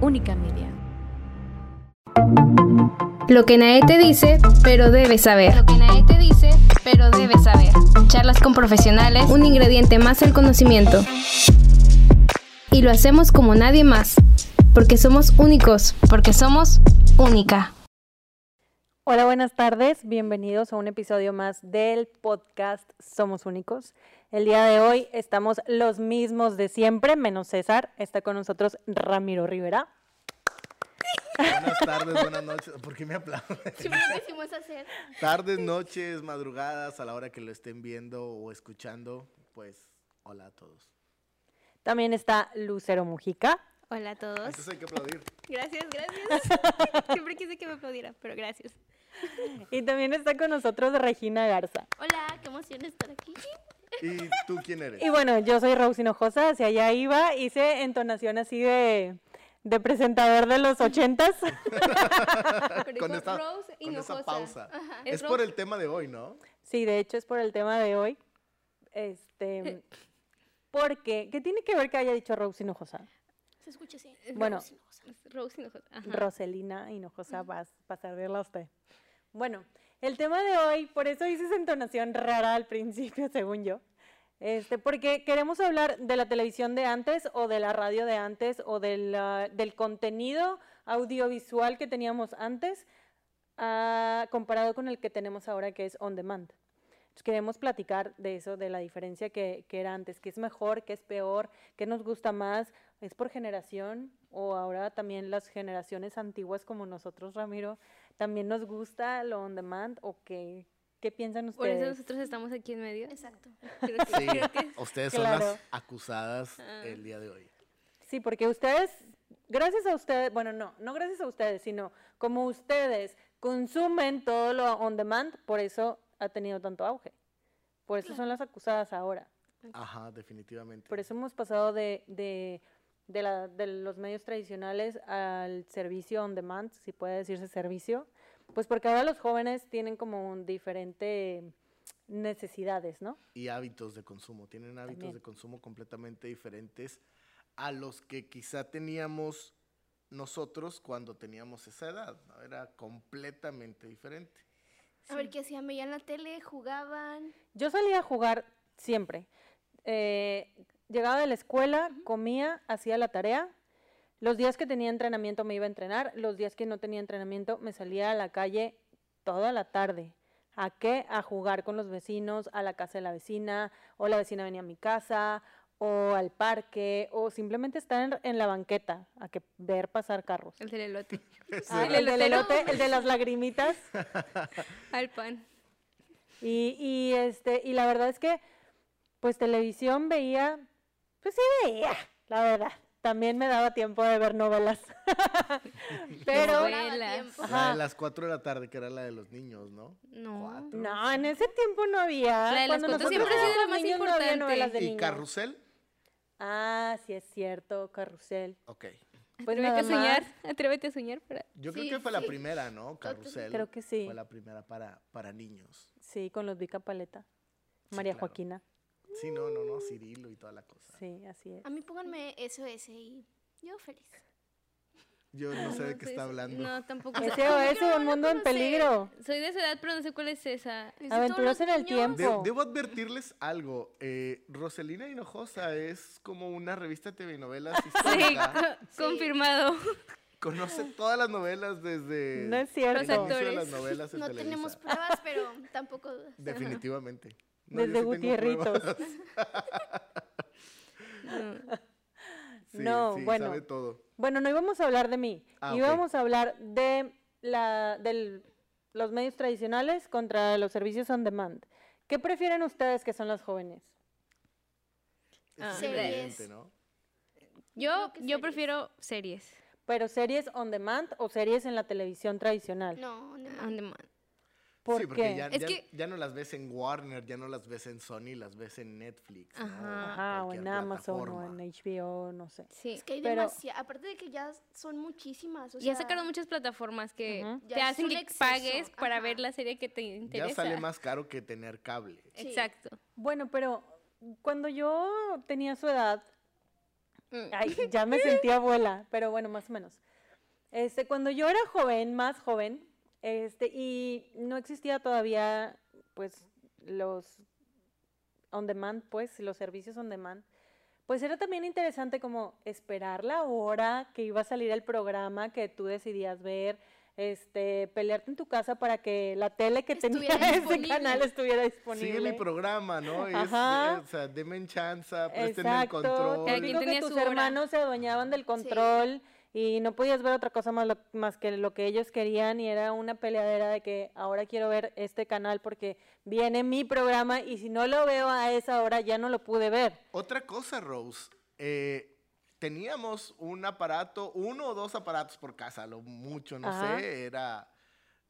Única Media. Lo que nadie te dice, pero debes saber. Lo que nadie te dice, pero debes saber. Charlas con profesionales, un ingrediente más al conocimiento. Y lo hacemos como nadie más, porque somos únicos, Porque somos única. Hola, buenas tardes. Bienvenidos a un episodio más del podcast Somos Únicos. El día de hoy estamos los mismos de siempre, menos César. Está con nosotros Ramiro Rivera. Buenas tardes, buenas noches. ¿Por qué me aplauden? Siempre lo quisimos hacer. Tardes, noches, madrugadas, a la hora que lo estén viendo o escuchando, pues hola a todos. También está Lucero Mujica. Hola a todos. Entonces hay que aplaudir. Gracias, gracias. Siempre quise que me aplaudiera, pero gracias. Y también está con nosotros Regina Garza. Hola, qué emoción estar aquí. ¿Y tú quién eres? Y bueno, yo soy Rose Hinojosa, hacia allá iba, hice entonación así de, de presentador de los ochentas. Pero con esta, Rose con esa Hinojosa. pausa. Ajá, Es, es por el tema de hoy, ¿no? Sí, de hecho es por el tema de hoy. Este, porque, ¿qué tiene que ver que haya dicho Rose Hinojosa? Se escucha así. Bueno. Rose Hinojosa. Rose Hinojosa. Roselina Hinojosa, vas a servirla a usted. Bueno, el tema de hoy, por eso hice esa entonación rara al principio, según yo. Este, porque queremos hablar de la televisión de antes o de la radio de antes o de la- del contenido audiovisual que teníamos antes ah, comparado con el que tenemos ahora que es on demand. Queremos platicar de eso, de la diferencia que, que era antes, qué es mejor, qué es peor, qué nos gusta más, es por generación o ahora también las generaciones antiguas como nosotros, Ramiro, también nos gusta lo on demand o qué, qué piensan Por ustedes. eso nosotros estamos aquí en medio. Exacto. Creo que- Sí, creo que- ustedes son las acusadas Ah. el día de hoy. Sí, porque ustedes, gracias a ustedes, bueno, no, no gracias a ustedes, sino como ustedes consumen todo lo on demand, por eso ha tenido tanto auge. Por eso son las acusadas ahora. Ajá, definitivamente. Por eso hemos pasado de, de, de, la- de los medios tradicionales al servicio on demand, si puede decirse servicio, pues porque ahora los jóvenes tienen como un diferente necesidades, ¿no? Y hábitos de consumo. Tienen hábitos También. de consumo completamente diferentes a los que quizá teníamos nosotros cuando teníamos esa edad. ¿no? Era completamente diferente. A ver qué hacían, veían la tele, jugaban. Yo salía a jugar siempre. Eh, llegaba de la escuela, comía, hacía la tarea. Los días que tenía entrenamiento me iba a entrenar. Los días que no tenía entrenamiento me salía a la calle toda la tarde. ¿A qué? A jugar con los vecinos, a la casa de la vecina, o la vecina venía a mi casa, o al parque, o simplemente estar en, en la banqueta, a que ver pasar carros. El del elote. Ah, el el del elotero. elote, el de las lagrimitas. Al pan. Y, y, este, y la verdad es que, pues televisión veía, pues sí veía, la verdad. También me daba tiempo de ver novelas. Pero, Novelas. La de las 4 de la tarde, que era la de los niños, ¿no? No. Cuatro. no, en ese tiempo no había. La de las Cuando cuatro nosotros siempre ha sido la más niños no había importante. novelas de ¿Y niños. Carrusel? Ah, sí es cierto, Carrusel. Ok. Pues Atrévete a soñar. Atrévete a soñar para. Yo creo que fue la primera, ¿no? Carrusel. Creo que sí. Fue la primera para, para niños. Sí, con los Vica Paleta. Sí, María claro. Joaquina. Sí, no, no, no, Cirilo y toda la cosa. Sí, así es. A mí pónganme SOS y yo feliz. Yo no sé de qué está hablando. No, tampoco. sé. SOS, un mundo en peligro. Soy de esa edad, pero no sé cuál es esa. Aventuras en el tiempo. De- debo advertirles algo. eh, Roselina Hinojosa es como una revista de telenovelas Sí, histórica. co- confirmado. Conoce todas las novelas desde No es el cierto. Los inicio de las novelas en No Televisa. tenemos pruebas, pero tampoco dudas. Definitivamente. No, Desde sí Gutierritos. No. Sí, No, sí, bueno. sabe todo. Bueno, no íbamos a hablar de mí. Ah, íbamos a hablar de la, del- los medios tradicionales contra los servicios on demand. ¿Qué prefieren ustedes que son las jóvenes? Ah. es Series. ¿no? Yo, yo series. prefiero series. ¿Pero series on demand o series en la televisión tradicional? No, on demand. On demand. ¿Por sí, porque ya, Es ya- que- ya no las ves en Warner, ya no las ves en Sony, las ves en Netflix. ¿no? Ajá. Ajá, o en Amazon o en HBO, no sé. Sí. Es que hay Pero- demasiadas. Aparte de que ya son muchísimas. O Ya sea, sacaron muchas plataformas que Ujú. te Ya hacen que exceso, pagues para ajá. ver la serie que te interesa. Ya sale más caro que tener cable. Sí. Exacto. Bueno, pero cuando yo tenía su edad, Ay, ya me sentía abuela, pero bueno, más o menos. Este, cuando yo era joven, más joven, este, y no existía todavía, pues, los on demand, pues, los servicios on demand, pues era también interesante como esperar la hora que iba a salir el programa que tú decidías ver, este, pelearte en tu casa para que la tele que tenía Estuviera ese disponible. canal estuviera disponible. Sigue mi programa, ¿no? Es, Ajá. o sea, denme en chanza, préstenme el Exacto, control. Que tenía tus su hora. hermanos se adueñaban del control y no podías ver otra cosa más, lo- más que lo que ellos querían y era una peleadera de que ahora quiero ver este canal porque viene mi programa y si no lo veo a esa hora ya no lo pude ver. Otra cosa, Rose. eh, teníamos un aparato, uno o dos aparatos por casa, lo mucho, no Ajá. sé, era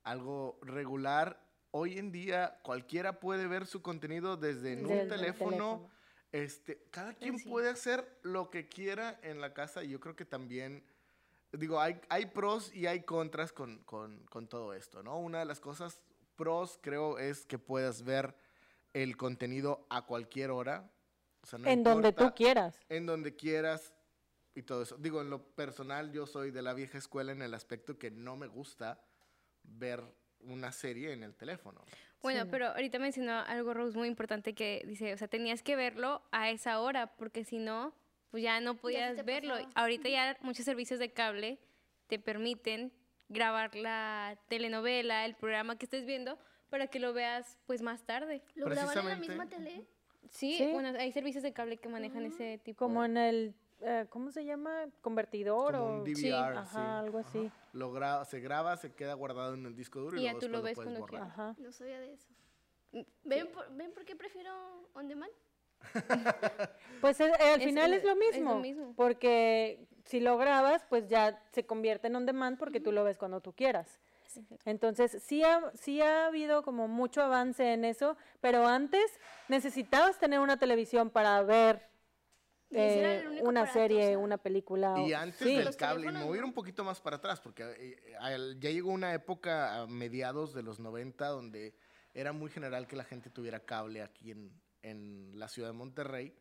algo regular. Hoy en día cualquiera puede ver su contenido desde en Desde un el teléfono. teléfono. Este, cada quien sí. puede hacer lo que quiera en la casa y yo creo que también, digo, hay, hay pros y hay contras con, con- con todo esto, ¿no? Una de las cosas pros creo es que puedas ver el contenido a cualquier hora. O sea, no en donde tú importa, quieras. En donde quieras y todo eso. Digo, en lo personal yo soy de la vieja escuela en el aspecto que no me gusta ver una serie en el teléfono. Bueno, Sí, no. pero ahorita mencionó algo, Rose, muy importante que dice, o sea, tenías que verlo a esa hora, porque si no, pues ya no podías verlo. pasaba. Ahorita ya muchos servicios de cable te permiten grabar la telenovela, el programa que estés viendo, para que lo veas pues más tarde. ¿Lo graban en la Precisamente. misma tele? Sí, Sí. bueno, hay servicios de cable que manejan ese tipo. Como en el, eh, ¿cómo se llama? Convertidor Como o... un DVR, sí, Ajá, sí. algo así. Lo gra- se graba, se queda guardado en el disco duro y, Y ya tú lo ves cuando. Ajá. No sabía de eso. ¿Ven por, ¿Ven por qué prefiero on demand? Pues eh, eh, al Es- final es- es, lo es lo mismo, mismo. porque si lo grabas, pues ya se convierte en on demand porque tú lo ves cuando tú quieras. Entonces, sí ha, sí ha habido como mucho avance en eso, pero antes necesitabas tener una televisión para ver eh, una aparato, serie, o sea. una película. Y o- antes sí. del cable, y me teléfonos, voy a ir ¿no? un poquito más para atrás, porque eh, al- ya llegó una época a mediados de los 90 donde era muy general que la gente tuviera cable aquí en, en la ciudad de Monterrey,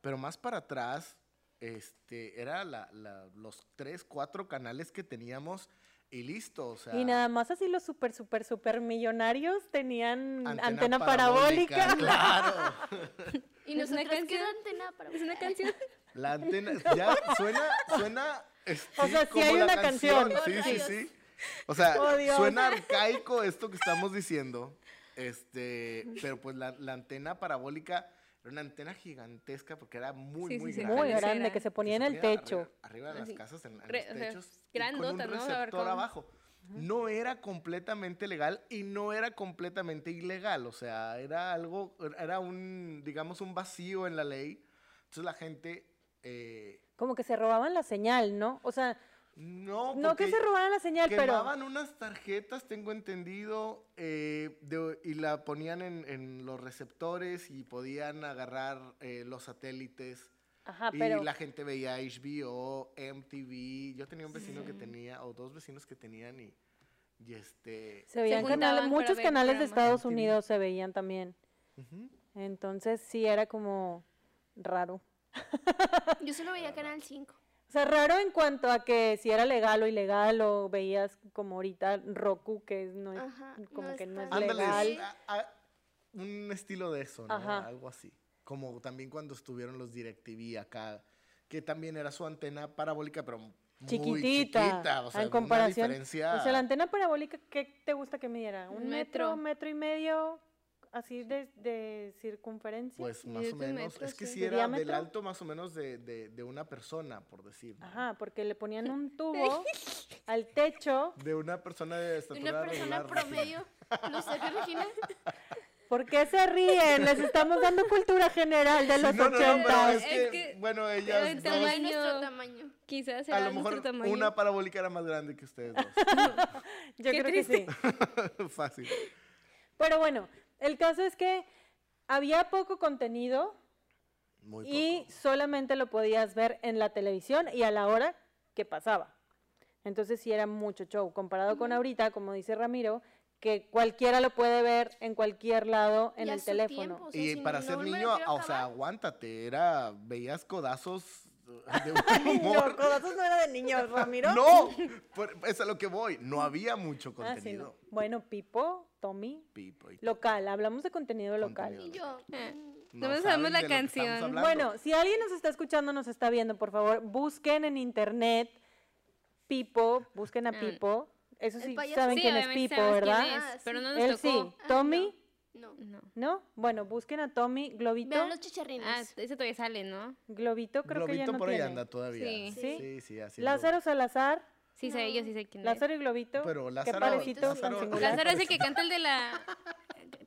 pero más para atrás, este, era la- la- los tres, cuatro canales que teníamos y listo, o sea... Y nada más así los super, super, super millonarios tenían antena antena, parabólica. Claro. Y ¿Es una nosotros qué canción? antena para Es una canción. La antena, ya suena, suena. este, O sea, sí como hay una canción. Sí, Oh, sí, rayos. sí. O sea, Oh, suena arcaico esto que estamos diciendo. Este, pero pues la, la antena parabólica era una antena gigantesca porque era muy, Sí, muy sí, sí. grande. Muy grande, que se que ponía en se el ponía techo. Arriba, arriba de las casas, en, en re- los o sea, techos. y con un grandota, ¿no? receptor Abarcaba. abajo. No era completamente legal y no era completamente ilegal. O sea, era algo, era un, digamos, un vacío en la ley. Entonces la gente... eh, Como que se robaban la señal, ¿no? O sea, no, no que se robaran la señal, pero... quemaban unas tarjetas, tengo entendido, eh, de- y la ponían en, en los receptores y podían agarrar eh, los satélites. Ajá, y pero... la gente veía HBO, MTV. Yo tenía un vecino que tenía, o dos vecinos que tenían, y, y este... Se veían canales, muchos canales de. Estados MTV. Unidos se veían también. Entonces sí era como raro. Yo solo veía Canal 5. O sea, raro en cuanto a que si era legal o ilegal o veías como ahorita Roku que no es Ajá, como no que no es legal. a- a- un estilo de eso, ¿no? Ajá. Algo así. Como también cuando estuvieron los DirecTV acá, que también era su antena parabólica, pero muy Chiquitita, chiquita, o sea, en comparación. una diferencia... O sea, la antena parabólica, ¿qué te gusta que midiera? ¿Un Un metro, metro. metro y medio, así de, de circunferencia? Pues más o menos, metros, es que sí. sí ¿De era del alto más o menos de, de, de una persona, por decir. ¿no? Ajá, porque le ponían un tubo al techo. De una persona de estatura Una persona regular, promedio. No sé, Regina. ¿Por qué se ríen? Les estamos dando cultura general de los No, no, no, pero ochentas. es que, Es que bueno, ellas el dos, Tamaño. tamaño- nuestro tamaño. Quizás a era lo nuestro mejor tamaño. una parabólica era más grande que ustedes Yo Qué creo que sí. dos. Fácil. Pero bueno, el caso es que había poco contenido Muy y poco. solamente lo podías ver en la televisión y a la hora que pasaba. Entonces sí era mucho show, comparado con ahorita, como dice Ramiro, que cualquiera lo puede ver en cualquier lado en Y el teléfono. tiempo, o sea, Y si para no ser niño, o sea, aguántate, era, veías codazos de buen humor. no, codazos no Ramiro. No, es a lo que voy. No había mucho Ah, sí, contenido. no. Bueno, Pipo, Tommy, Pipo y- local, hablamos de contenido local. Y yo, Eh, No sabemos la canción. Bueno, si alguien nos está escuchando, nos está viendo, por favor, busquen en internet Pipo, busquen a Ah. Pipo. Eso sí saben Sí, quién es Pipo, ¿verdad? quién es, Ah, pero no nos Él tocó. sí. Ah, Tommy, no. No. ¿no? Bueno, busquen a Tommy, Globito. Vean los chicharrines. Ah, ese todavía sale, ¿no? Globito creo que ya Globito no por ahí tiene. anda todavía. Sí. ¿Sí? sí, sí, haciendo- Lázaro Salazar, Sí sé, yo sí sé quién es. Lázaro y Globito. Pero Qué Lázaro- parecitos tan Lázaro-. Lázaro es el que canta el de la...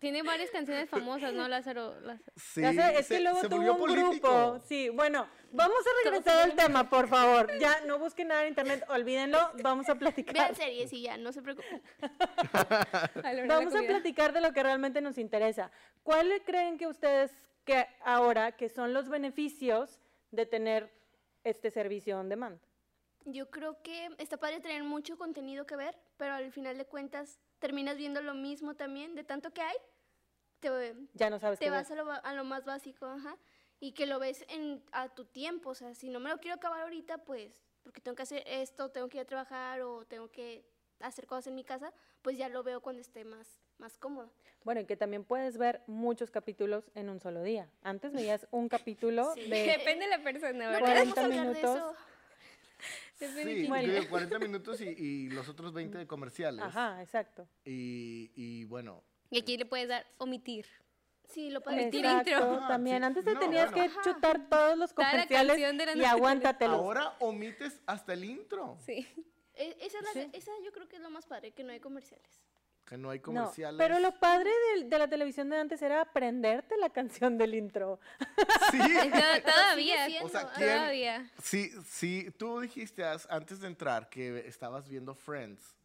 Tiene varias canciones famosas, ¿no? Lázaro... Lázaro. Sí, Lázaro- es se- que luego se tuvo un político. grupo. Sí, bueno, vamos a regresar al tema, por favor. Ya no busquen nada en internet, olvídenlo, vamos a platicar. Vean series y ya, no se preocupen. Vamos a platicar de lo que realmente nos interesa. ¿Cuáles creen que ustedes que ahora que son los beneficios de tener este servicio on demand? Yo creo que está padre tener mucho contenido que ver, pero al final de cuentas terminas viendo lo mismo también, de tanto que hay, te, Ya no sabes te vas a lo, a lo más básico, ajá, y que lo ves en, a tu tiempo, o sea, si no me lo quiero acabar ahorita, pues, porque tengo que hacer esto, tengo que ir a trabajar o tengo que hacer cosas en mi casa, pues ya lo veo cuando esté más, más cómodo. Bueno, y que también puedes ver muchos capítulos en un solo día. Antes veías un capítulo Sí. de Depende de la persona, ¿verdad? queremos 40 hablar minutos. Sí, Bueno. incluye 40 minutos y, y los otros 20 de comerciales. Ajá, exacto. Y, y bueno, Y aquí le puedes dar omitir. Sí, lo padre. Omitir Exacto, intro. Ah, también. sí. Antes te No, tenías bueno. que chutar todos los comerciales canción de la y aguántatelos. ahora omites hasta el intro. Sí. E- Esa, es la- Sí. esa yo creo que es lo más padre, que no hay comerciales. Que no hay No, comerciales. pero lo padre del- de, la televisión de antes era aprenderte la canción del intro. Sí. To- Todavía. O sea. ¿quién- Todavía. Sí, sí, tú dijiste antes de entrar que estabas viendo Friends.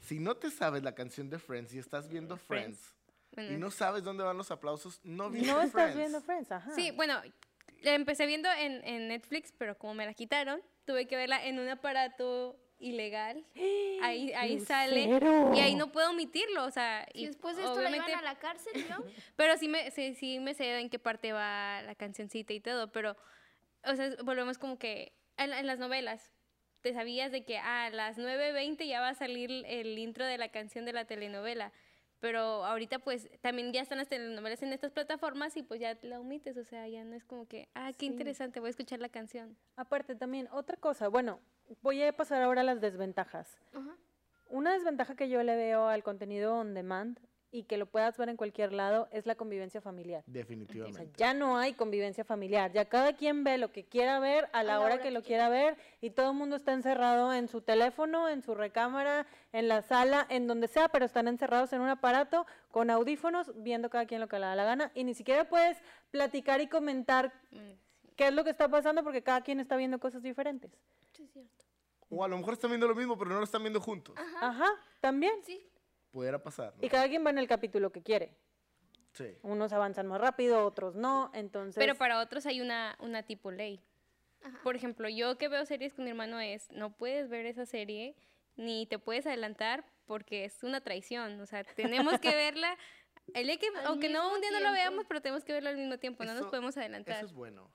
Si no te sabes la canción de Friends y estás viendo Friends, Bueno, y no sabes dónde van los aplausos, no viste No estás Friends. viendo Friends, ajá. Sí, bueno, la empecé viendo en, en Netflix, pero como me la quitaron, tuve que verla en un aparato ilegal. Ahí, ahí sale. Y ahí no puedo omitirlo, o sea, Y después de esto la iban a la cárcel, ¿no? pero sí me, sí, sí me sé en qué parte va la cancioncita y todo, pero, o sea, volvemos como que en, en las novelas, te sabías de que a las 9.20 ya va a salir el intro de la canción de la telenovela, pero ahorita pues también ya están las telenovelas en estas plataformas y pues ya la omites, o sea, ya no es como que, ah, qué Sí. interesante, voy a escuchar la canción. Aparte también, otra cosa, bueno, voy a pasar ahora a las desventajas. Ajá. Una desventaja que yo le veo al contenido on demand y que lo puedas ver en cualquier lado es la convivencia familiar. O sea, Definitivamente. ya no hay convivencia familiar, ya cada quien ve lo que quiera ver a la, hora, que, lo quiera ver y todo el mundo está encerrado en su teléfono, en su recámara, en la sala, en donde sea, pero están encerrados en un aparato con audífonos viendo cada quien lo que le da la gana y ni siquiera puedes platicar y comentar qué es lo que está pasando porque cada quien está viendo cosas diferentes. Sí, es cierto. O a lo mejor están viendo lo mismo, pero no lo están viendo juntos. Ajá, también. Sí. Pudiera pasar. ¿no? Y cada quien va en el capítulo que quiere. Sí. Unos avanzan más rápido, otros no, entonces... Pero para otros hay una, una tipo ley. Por ejemplo, yo que veo series con mi hermano es, no puedes ver esa serie ni te puedes adelantar porque es una traición. O sea, tenemos que verla, el día que, aunque no un día no lo tiempo. veamos, pero tenemos que verlo al mismo tiempo, no nos Eso- podemos adelantar. Eso es bueno.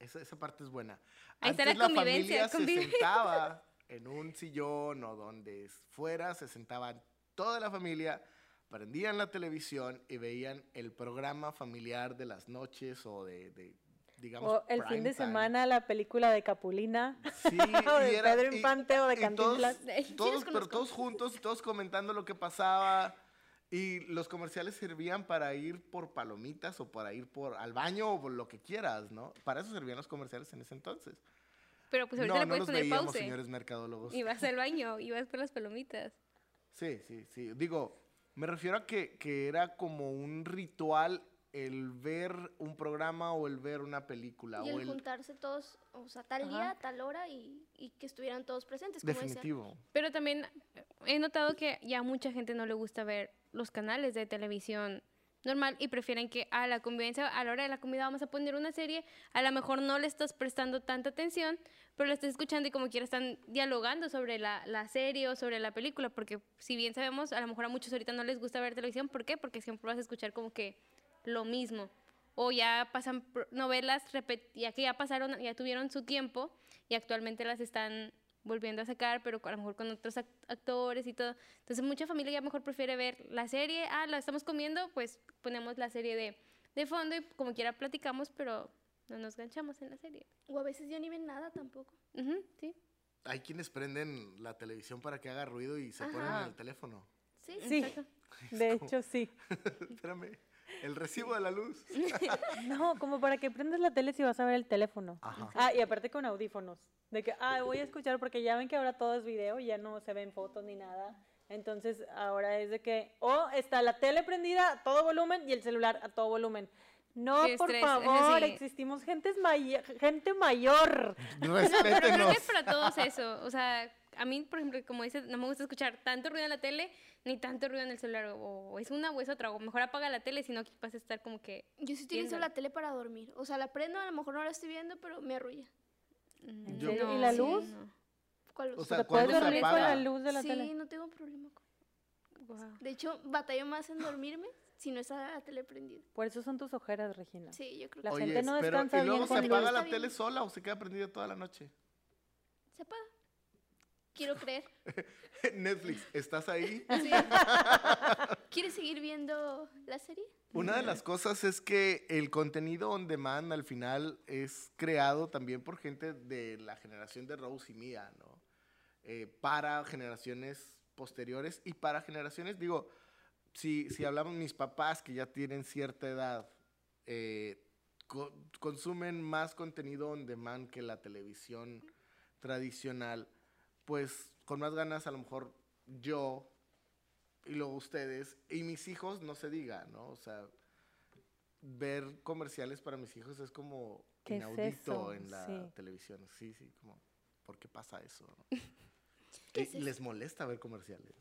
Esa, esa parte es buena. Ahí está Antes la convivencia, familia se convivencia. sentaba en un sillón o donde fuera, se sentaban toda la familia, prendían la televisión y veían el programa familiar de las noches o de, de, digamos, O el fin de time. semana la película de Capulina. Sí, o de y era- Pedro y- Infante o de y todos, Cantinflas. Sí, todos, los pero todos juntos y todos comentando lo que pasaba. Y los comerciales servían para ir por palomitas o para ir por al baño o por lo que quieras, ¿no? Para eso servían los comerciales en ese entonces. Pero pues ahorita no, le no puedes los poner veíamos, pause. señores mercadólogos. Y vas al baño y vas por las palomitas. Sí, sí, sí. Digo, me refiero a que, que era como un ritual el ver un programa o el ver una película. Y o el el juntarse todos, o sea, tal Ajá. día, tal hora y, y que estuvieran todos presentes. Como decía. Definitivo. Pero también he notado que ya mucha gente no le gusta ver los canales de televisión normal y prefieren que a la convivencia, a la hora de la comida vamos a poner una serie, a lo mejor no le estás prestando tanta atención, pero lo estás escuchando y como quiera están dialogando sobre la, la serie o sobre la película, porque si bien sabemos, a lo mejor a muchos ahorita no les gusta ver televisión, ¿por qué? Porque siempre vas a escuchar como que lo mismo. o ya pasan novelas, ya que ya pasaron, ya tuvieron su tiempo y actualmente las están volviendo a sacar, pero a lo mejor con otros act- actores y todo. Entonces mucha familia ya mejor prefiere ver la serie, ah, la estamos comiendo, pues ponemos la serie de, de fondo y como quiera platicamos, pero no nos ganchamos en la serie. O a veces ya ni ven nada tampoco. Ujú, sí. Hay quienes prenden la televisión para que haga ruido y se ponen en el teléfono. Sí, Sí, de hecho sí. Espérame, el recibo de la luz. No, como para que prendas la tele si vas a ver el teléfono. Ajá. Ah, y aparte con audífonos. De que, ah, voy a escuchar porque ya ven que ahora todo es video, ya no se ven fotos ni nada. Entonces ahora es de que, o está la tele prendida a todo volumen y el celular a todo volumen. No, Qué por estrés, favor, sí. existimos gentes may- gente mayor. Pero creo que es para todos eso. O sea, a mí, por ejemplo, como dices, no me gusta escuchar tanto ruido en la tele ni tanto ruido en el celular. O, o es una o es otra. O mejor apaga la tele, sino que vas a estar como que. Yo sí utilizo la tele para dormir. O sea, la prendo, a lo mejor no la estoy viendo, pero me arrulla. Yo- ¿Y la sí, luz? no. ¿Cuál O luz? sea, ¿Te puedes ¿cuándo se dormir con la luz de la sí, tele? no tengo problema. con- Guau. De hecho, batallo más en dormirme si no está la tele prendida. Por eso son tus ojeras, Regina. Sí, yo creo La que Oye, gente no pero descansa ¿y luego bien se apaga la tele sola o se queda prendida toda la noche? se apaga. Quiero creer. Netflix, ¿estás ahí? Sí. ¿Quieres seguir viendo la serie? Una de las cosas es que el contenido on demand al final es creado también por gente de la generación de Rose y mía, ¿no? Eh, para generaciones posteriores y para generaciones, digo, si, si hablamos mis papás que ya tienen cierta edad, eh, co- consumen más contenido on demand que la televisión tradicional, pues con más ganas a lo mejor yo y luego ustedes y mis hijos no se diga, ¿no? O sea, ver comerciales para mis hijos es como ¿Qué es inaudito eso? en la Sí. televisión. Sí, sí, como, ¿por qué pasa eso? no? ¿Qué Y es eso? les molesta ver comerciales.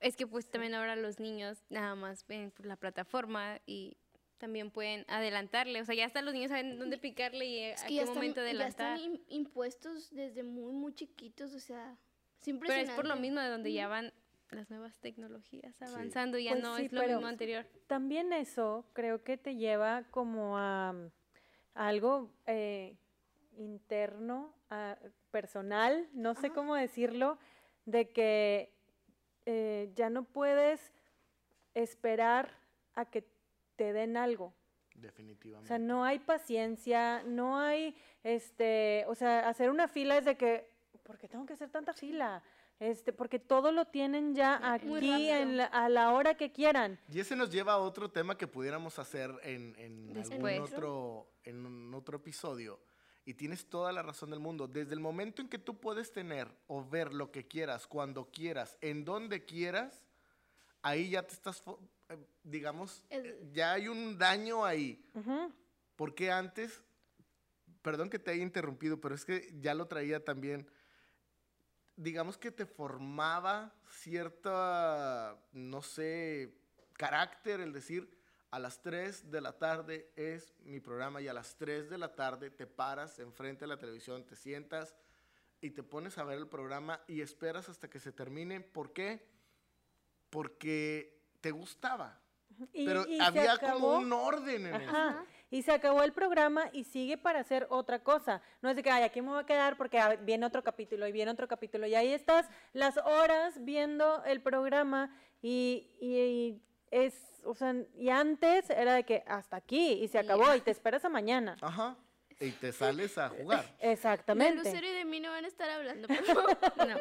Es que pues también ahora los niños nada más ven por la plataforma y también pueden adelantarle. O sea, ya hasta los niños saben dónde picarle y Es a qué momento ya están adelantar. im- impuestos desde muy, muy chiquitos, o sea, es Pero es por lo mismo de donde ya van las nuevas tecnologías avanzando, ya Pues no sí, es lo pero- mismo anterior. También eso creo que te lleva como a, a algo eh, interno, a- personal, no sé cómo decirlo, de que eh, ya no puedes esperar a que te den algo. O Definitivamente. sea, no hay paciencia, no hay, este, o sea, hacer una fila es de que, ¿por qué tengo que hacer tanta fila? Este, porque todo lo tienen ya aquí en rápido. la- a la hora que quieran. Y ese nos lleva a otro tema que pudiéramos hacer en, en algún Después. otro, en un otro episodio. Y tienes toda la razón del mundo. Desde el momento en que tú puedes tener o ver lo que quieras, cuando quieras, en donde quieras, ahí ya te estás, digamos, El- eh, ya hay un daño ahí. Ujú. Porque antes, perdón que te haya interrumpido, pero es que ya lo traía también, digamos que te formaba cierta, no sé, carácter el decir, a las 3 de la tarde es mi programa y a las 3 de la tarde te paras enfrente de la televisión, te sientas y te pones a ver el programa y esperas hasta que se termine. ¿Por qué? Porque te gustaba. Y, Pero y se había como un orden en eso. Ajá. Y se acabó el programa y sigue para hacer otra cosa. No es de que, ay, aquí me voy a quedar porque ah, viene otro capítulo y viene otro capítulo. Y ahí estás las horas viendo el programa y, y- y es, o sea, y antes era de que hasta aquí y se acabó y te esperas a mañana. Ajá. Y te sales a jugar. De Exactamente. Lucero y de mí no van a estar hablando, por favor. No.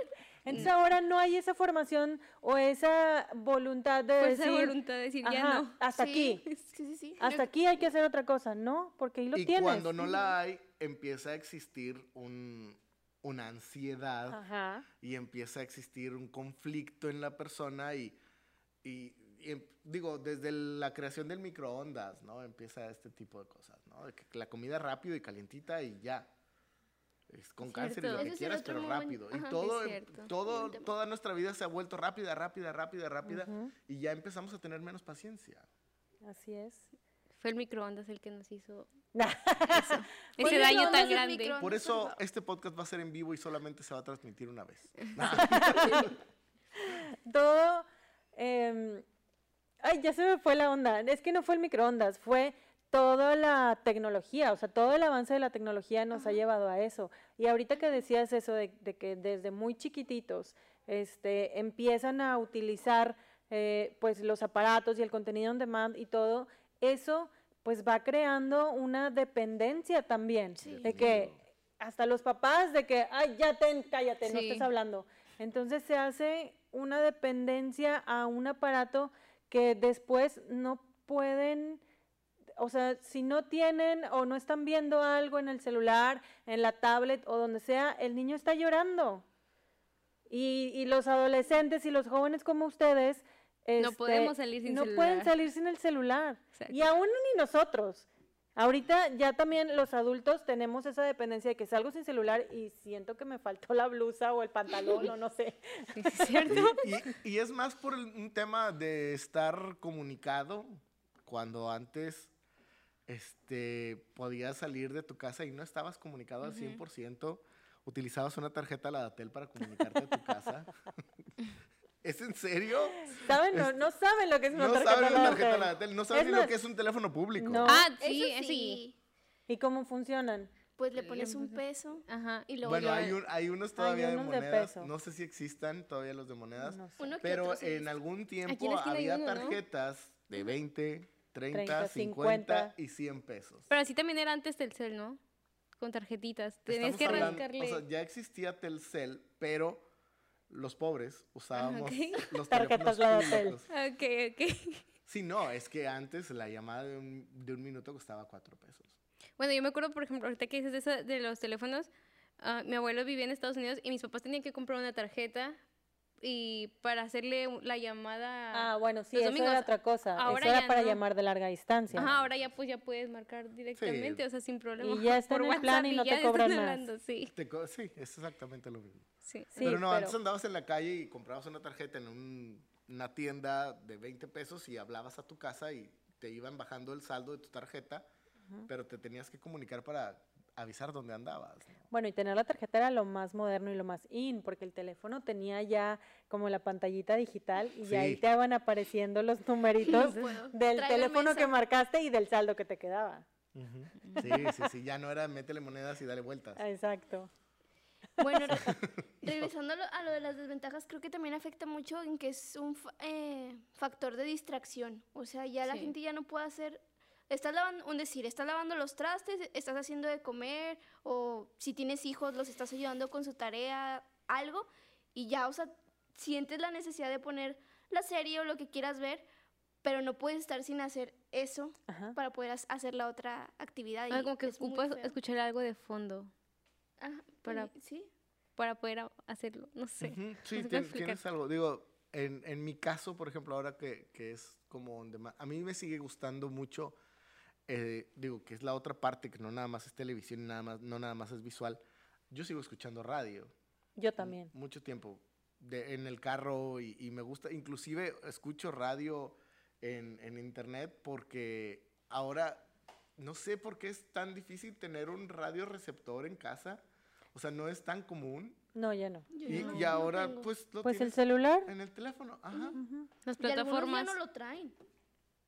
Entonces ahora no hay esa formación o esa voluntad de de decir, voluntad de decir, ya "Ajá, no. hasta Sí, aquí, Sí, sí, sí. hasta aquí hay que hacer otra cosa, ¿no? Porque ahí lo Y tienes. cuando no la hay, empieza a existir un, una ansiedad Ajá. y empieza a existir un conflicto en la persona y, y- y em- digo, desde la creación del microondas, ¿no? Empieza este tipo de cosas, ¿no? De que la comida rápido y calientita y ya. Es con cáncer y lo Cierto. que quieras, pero rápido. ajá, y todo, cierto. todo, toda nuestra vida se ha vuelto rápida, rápida, rápida, rápida, Ujú. y ya empezamos a tener menos paciencia. Así es. Fue el microondas el que nos hizo ese daño tan grande. Por eso este podcast va a ser en vivo y solamente se va a transmitir una vez. todo. em, ay, ya se me fue la onda. Es que no fue el microondas, fue toda la tecnología, o sea, todo el avance de la tecnología nos ha llevado a eso. Y ahorita que decías eso de, de que desde muy chiquititos este, empiezan a utilizar eh, pues los aparatos y el contenido on demand y todo, eso pues va creando una dependencia también, Sí. de que hasta los papás de que, ay, ya ten, cállate, no estés hablando. Entonces se hace una dependencia a un aparato que después no pueden, o sea, si no tienen o no están viendo algo en el celular, en la tablet o donde sea, el niño está llorando. Y, y los adolescentes y los jóvenes como ustedes No este, podemos salir sin no celular. pueden salir sin el celular. Y aún ni nosotros. Ahorita ya también los adultos tenemos esa dependencia de que salgo sin celular y siento que me faltó la blusa o el pantalón o no sé. Sí, cierto. Y, y es más por el- un tema de estar comunicado cuando antes este, podías salir de tu casa y no estabas comunicado al 100%, utilizabas una tarjeta Ladatel para comunicarte a tu casa. ¿Es en serio? ¿Saben? No, no saben lo que es una No tarjeta sabes la tarjeta Ladatel. No sabes Es ni más, lo que es un teléfono público. No. Ah, sí, sí. sí. ¿Y cómo funcionan? Pues le pones un peso Ajá. y luego Bueno, hay, un- hay unos todavía de unos de monedas, no sé si existan todavía los de monedas, No sé. uno que pero en algún tiempo la había uno, ¿no? tarjetas de 20, 30, 30, 50 50. y 100 pesos. Pero así también era antes Telcel, ¿no? Con tarjetitas. Tenías que hablando- rascarle. O sea, ya existía Telcel, pero los pobres usábamos ok. los Tarjetas públicos. Ok, ok. Sí, no, es que antes la llamada de un, de un minuto costaba 4 pesos. Bueno, yo me acuerdo, por ejemplo, ahorita que dices de, eso, de los teléfonos, ah, mi abuelo vivía en Estados Unidos y mis papás tenían que comprar una tarjeta y para hacerle la llamada... Ah, bueno, sí, eso domingos. era otra cosa. Ahora eso era ya para no. llamar de larga distancia. Ajá, ahora ya pues ya puedes marcar directamente, o sea, sin problema. Y ya está por en el plan y no te cobran hablando, sí, Te co- sí, es exactamente lo mismo. sí. Sí, pero no, pero- antes andabas en la calle y comprabas una tarjeta en un- una tienda de 20 pesos y hablabas a tu casa y te iban bajando el saldo de tu tarjeta, pero te tenías que comunicar para avisar dónde andabas. ¿no? Bueno, y tener la tarjeta era lo más moderno y lo más in, porque el teléfono tenía ya como la pantallita digital y ya ahí Sí. te iban apareciendo los numeritos del teléfono que marcaste y del saldo que te quedaba. Sí, sí, sí, ya no era métele monedas y dale vueltas. Exacto. Bueno, re- regresando a lo, a lo de las desventajas, creo que también afecta mucho en que es un fa- eh, factor de distracción. O sea, ya la Sí. gente ya no puede hacer... Estás lavando, un decir, estás lavando los trastes, estás haciendo de comer, o si tienes hijos, los estás ayudando con su tarea, algo, y ya, o sea, sientes la necesidad de poner la serie o lo que quieras ver, pero no puedes estar sin hacer eso Ajá. para poder hacer la otra actividad. Ah, como que ocupas escuchar algo de fondo Ajá, para- sí. para poder hacerlo, no sé. Ujú, No Sí, sé cómo tien- explicar. tienes algo. Digo, en, en mi caso, por ejemplo, ahora que, que es como on demand, a mí me sigue gustando mucho, eh, digo, que es la otra parte, que no nada más es televisión, y nada más, no nada más es visual. Yo sigo escuchando radio. Yo también. Mucho tiempo. de- en el carro y, y me gusta, inclusive escucho radio en, en internet porque ahora no sé por qué es tan difícil tener un radio receptor en casa. O sea, no es tan común. No, ya no. Yo Y, no- y no ahora, tengo. pues, lo Pues el celular. en el teléfono. Ajá. Las Y algunos ya plataformas. no lo traen.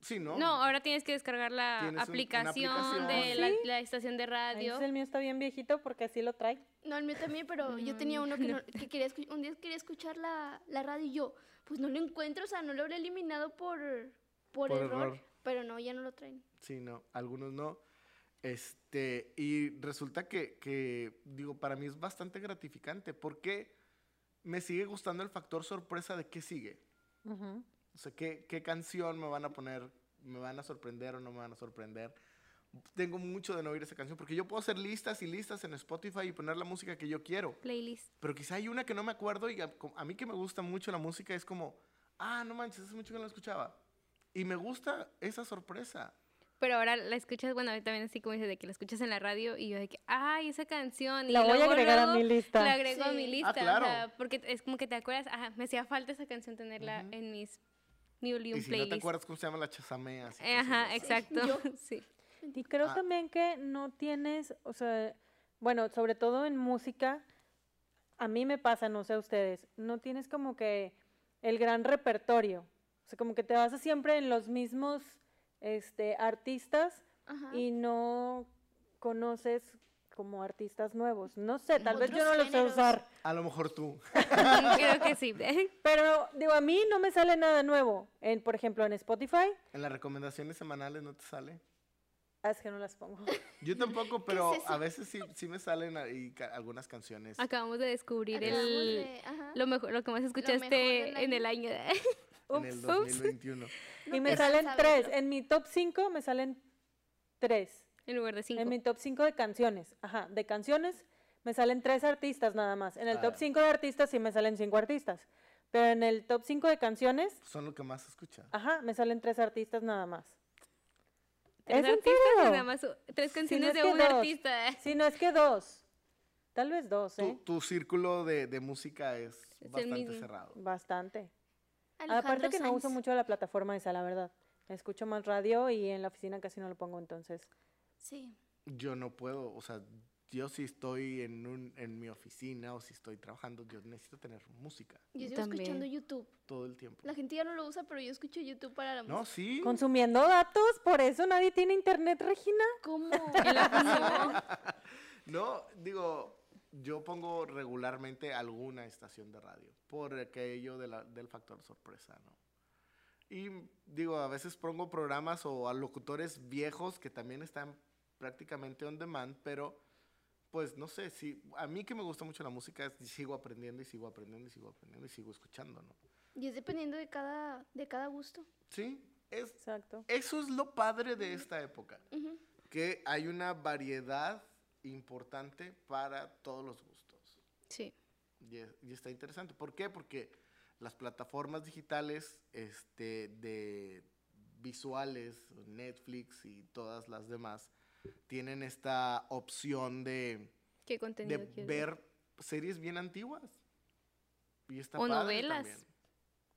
Sí, ¿no? No, ahora tienes que descargar la un- aplicación, de ¿Ah, la, estación de radio. sí, el mío está bien viejito porque así lo trae. No, el mío también, pero yo tenía uno que, no- que quería un día quería escuchar la, la radio y yo, pues no lo encuentro, o sea, no lo habré eliminado por, por, Por error, error. pero no, ya no lo traen. Sí, no, algunos no. Este, y resulta que, que, digo, para mí es bastante gratificante porque me sigue gustando el factor sorpresa de qué sigue. Ujú. O sea, ¿qué, qué canción me van a poner, me van a sorprender o no me van a sorprender. Tengo mucho de no oír esa canción porque yo puedo hacer listas y listas en Spotify y poner la música que yo quiero. Playlist. Pero quizá hay una que no me acuerdo y a, a mí que me gusta mucho la música es como, ah, no manches, hace mucho que no la escuchaba. Y me gusta esa sorpresa. Pero ahora la escuchas, bueno, también así como dice, de que la escuchas en la radio y yo de que, ay, esa canción. Y La voy a luego, agregar a mi lista. La agrego a mi Sí. lista. Ah, claro. o sea, porque es como que te acuerdas, ajá, me hacía falta esa canción tenerla Ujú. en mis Y un si no te acuerdas cómo se llama la chasamea. así, Eh, Ajá, exacto. Sí. Y creo Ah. también que no tienes, o sea, bueno, sobre todo en música, a mí me pasa, no sé a ustedes, no tienes como que el gran repertorio. O sea, como que te basas siempre en los mismos este, artistas Ajá. y no conoces como artistas nuevos. No sé, tal vez yo no los sé usar. A lo mejor tú. Creo que sí. Pero digo, a mí no me sale nada nuevo. En, por ejemplo, en Spotify, En las recomendaciones semanales no te sale. ah, es que no las pongo. Yo tampoco, pero es a veces sí, sí me salen ahí ca- algunas canciones. Acabamos de descubrir Acabamos el, de- lo mejor, lo que más escuchaste en el año. en el 2021. y me salen tres. En mi top 5 me salen tres. En lugar de cinco. En mi top 5 de canciones. Ajá, de canciones me salen tres artistas nada más. En el Ah. top 5 de artistas sí me salen cinco artistas. Pero en el top 5 de canciones, Son lo que más se escucha. ajá, me salen tres artistas nada más. Tres ¿Es artistas nada más tres Si no canciones es de un dos. artista. Si no es que dos. Tal vez dos, Tu, ¿eh? tu círculo de, de música es, bastante cerrado. Bastante. Alejandro Aparte que no uso mucho la plataforma esa, la verdad. Escucho más radio y en la oficina casi no lo pongo, entonces. Sí. Yo no puedo, o sea, yo si estoy en, un, en mi oficina o si estoy trabajando, yo necesito tener música Yo sigo También. escuchando YouTube. todo el tiempo. La gente ya no lo usa, pero yo escucho YouTube para la No, música. sí. Consumiendo datos, por eso nadie tiene internet, Regina. ¿Cómo? No, digo, yo pongo regularmente alguna estación de radio por aquello de la- del factor sorpresa, ¿no? Y digo, a veces pongo programas o a locutores viejos que también están prácticamente on demand, pero pues no sé, si a mí que me gusta mucho la música, es- sigo aprendiendo y sigo aprendiendo y sigo aprendiendo y sigo escuchando, ¿no? Y es dependiendo de cada, de cada gusto. Sí, es, Exacto. eso es lo padre de esta época, Ujú. que hay una variedad importante para todos los gustos. Sí. Y, es- y está interesante. ¿Por qué? Porque las plataformas digitales este, de visuales, Netflix y todas las demás, tienen esta opción de, ¿Qué de contenido quieres ver series bien antiguas. Y está O padre novelas. también.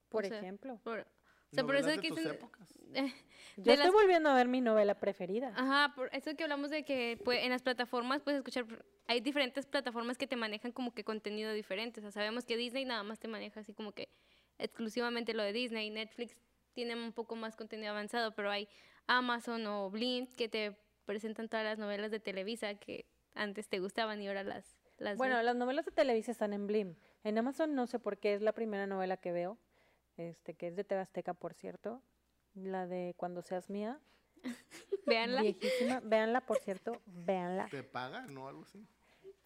Por O sea, ejemplo. Por- o sea, por eso es de que tus épocas. Yo estoy las- volviendo a ver mi novela preferida. Ajá, por eso que hablamos de que pues, en las plataformas puedes escuchar, hay diferentes plataformas que te manejan como que contenido diferente. O sea, sabemos que Disney nada más te maneja así como que exclusivamente lo de Disney. Netflix tiene un poco más contenido avanzado, pero hay Amazon o Blim que te presentan todas las novelas de Televisa que antes te gustaban y ahora las, las Bueno, las novelas de Televisa están en Blim. En Amazon no sé por qué es la primera novela que veo, este que es de TV Azteca, por cierto. La de Cuando seas mía. Véanla. Viejísima. Véanla, por cierto. Véanla. ¿Te pagan o algo así?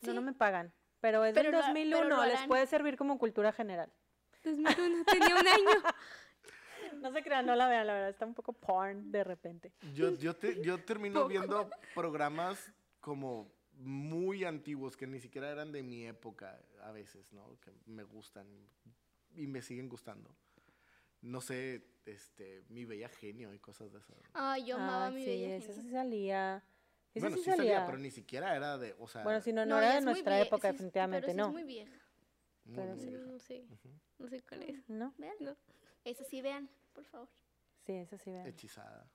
No, no me pagan. Pero es Pero del lo- pero 2001. lo Les puede servir como cultura general. 2001, tenía un año. No se crean, no la vean, la verdad. Está un poco porn de repente. Yo, yo, te- yo termino viendo programas como muy antiguos que ni siquiera eran de mi época a veces, ¿no? Que me gustan y me siguen gustando. No sé, este, mi bella genio y cosas de esas. Ay, yo amaba Ah, mi sí, bella genio. sí salía. Esa bueno, sí sí salía, salía. pero ni siquiera era de, o sea, Bueno, si no, no, No, era de nuestra vie- época, sí definitivamente pero no. es muy vieja. muy pero sí. vieja. No sé, no sé cuál es. ¿No? Vean. No. Esa sí, vean, por favor. Sí, esa sí vean. Hechizada.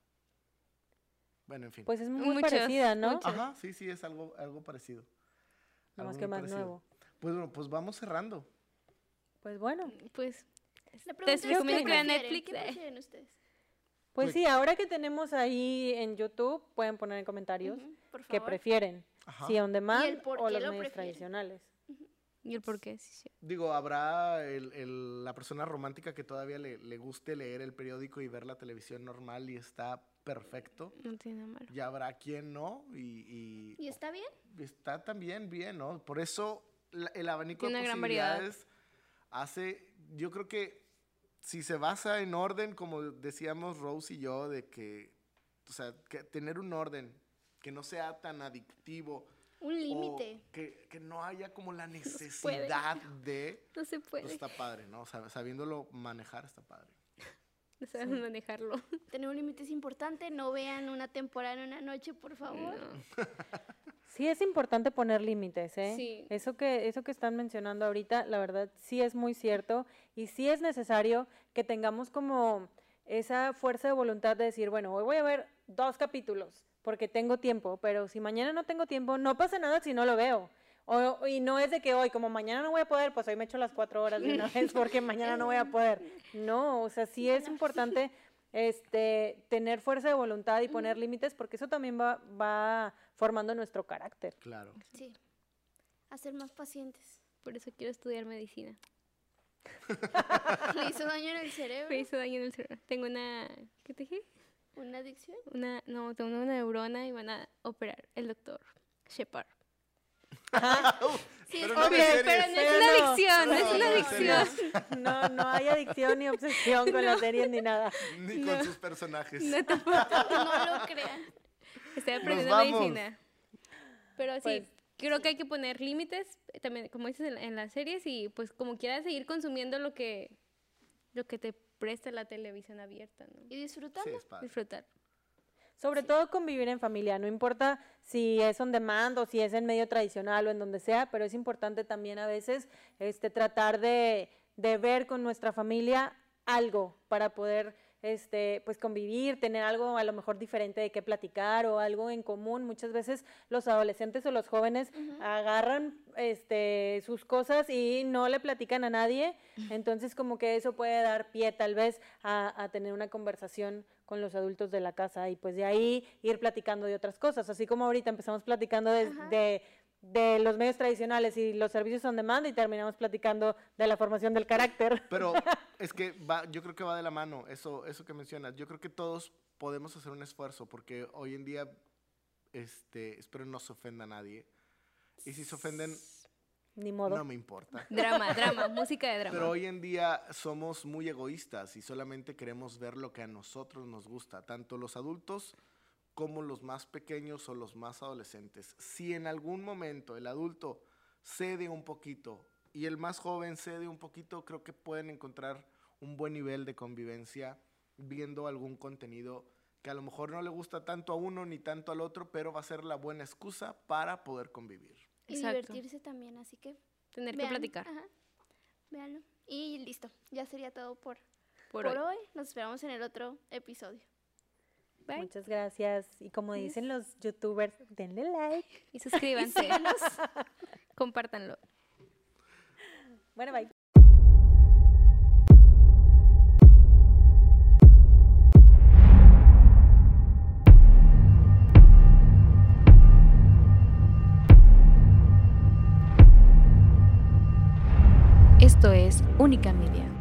Bueno, en fin. Pues es muy Muchos, parecida, ¿no? Ajá, sí, sí, es algo, algo parecido. Nomás Algo que más parecido. nuevo. Pues bueno, pues vamos cerrando. Pues bueno. Pues La te pregunta es, recomiendo ¿qué que vean? Netflix. ¿Qué prefieren ustedes? Pues Pues- sí, ahora que tenemos ahí en YouTube, pueden poner en comentarios Ujú, por qué favor. prefieren. Ajá. Si on demand por o los lo medios prefieren. tradicionales. ¿Y el por qué? Sí, sí. Digo, habrá el- el- la persona romántica que todavía le, le guste leer el periódico y ver la televisión normal y está perfecto. No tiene malo. Ya habrá quien no y, y ¿Y está bien? está también bien, ¿no? Por eso la- el abanico Tiene de una gran variedad. posibilidades hace, yo creo que si se basa en orden, como decíamos Rose y yo, de que, o sea, que tener un orden que no sea tan adictivo. Un límite. Que, que no haya como la puede. necesidad de... No se puede. Pues está padre, ¿no? Sab- sabiéndolo manejar está padre. No saben manejarlo. Tener un límite es importante. No vean una temporada en una noche, por favor. Sí es importante poner límites, ¿eh? Sí. Eso que, eso que están mencionando ahorita, la verdad, sí es muy cierto y sí es necesario que tengamos como esa fuerza de voluntad de decir, bueno, hoy voy a ver dos capítulos porque tengo tiempo, pero si mañana no tengo tiempo, no pasa nada si no lo veo. O, y no es de que hoy, como mañana no voy a poder, pues hoy me echo las cuatro horas de una vez porque mañana no voy a poder. No, o sea, sí es importante este, tener fuerza de voluntad y poner límites, porque eso también va, va formando nuestro carácter. Claro. Sí. A ser más pacientes. Por eso quiero estudiar medicina. Le hizo daño en el cerebro. Me hizo daño en el cerebro. Tengo una. ¿Qué te dije? ¿Una adicción? Una. No, tengo una neurona y van a operar el doctor Shepard. Sí, Pero es no. Pero no es Pero una no, adicción, no no, es no una adicción. No, no hay adicción ni obsesión con las series ni nada. Ni con sus personajes. No tampoco. no lo crean. Estoy aprendiendo medicina. Pero sí, Pues, creo que hay que poner límites, eh, también, como dices en, en las series, y pues como quieras seguir consumiendo lo que, lo que te presta la televisión abierta, ¿no? Y Sí, disfrutando. es padre. Disfrutar. Sobre todo convivir en familia, no importa si es on demand o si es en medio tradicional o en donde sea, pero es importante también a veces este, tratar de, de ver con nuestra familia algo para poder este, pues convivir, tener algo a lo mejor diferente de qué platicar o algo en común. Muchas veces los adolescentes o los jóvenes agarran este, sus cosas y no le platican a nadie, entonces como que eso puede dar pie tal vez a, a tener una conversación con los adultos de la casa y pues de ahí ir platicando de otras cosas, así como ahorita empezamos platicando de, de, de los medios tradicionales y los servicios on demand y terminamos platicando de la formación del carácter. Pero es que va, yo creo que va de la mano, eso, eso que mencionas. Yo creo que todos podemos hacer un esfuerzo, porque hoy en día, este, espero no se ofenda a nadie. Y si se ofenden, Ni modo. no me importa. Drama, drama, música de drama. Pero hoy en día somos muy egoístas y solamente queremos ver lo que a nosotros nos gusta, tanto los adultos como los más pequeños o los más adolescentes. Si en algún momento el adulto cede un poquito y el más joven cede un poquito, creo que pueden encontrar un buen nivel de convivencia viendo algún contenido que a lo mejor no le gusta tanto a uno ni tanto al otro, pero va a ser la buena excusa para poder convivir. Y Exacto. divertirse también, así que Tener que vean, platicar. Ajá, véanlo. Y listo, ya sería todo por, Por, por, hoy. hoy. Nos esperamos en el otro episodio. Bye. Muchas gracias. Y como dicen los youtubers, denle like. Y suscríbanse. Compártanlo. Bueno, bye. Esto es Única Media.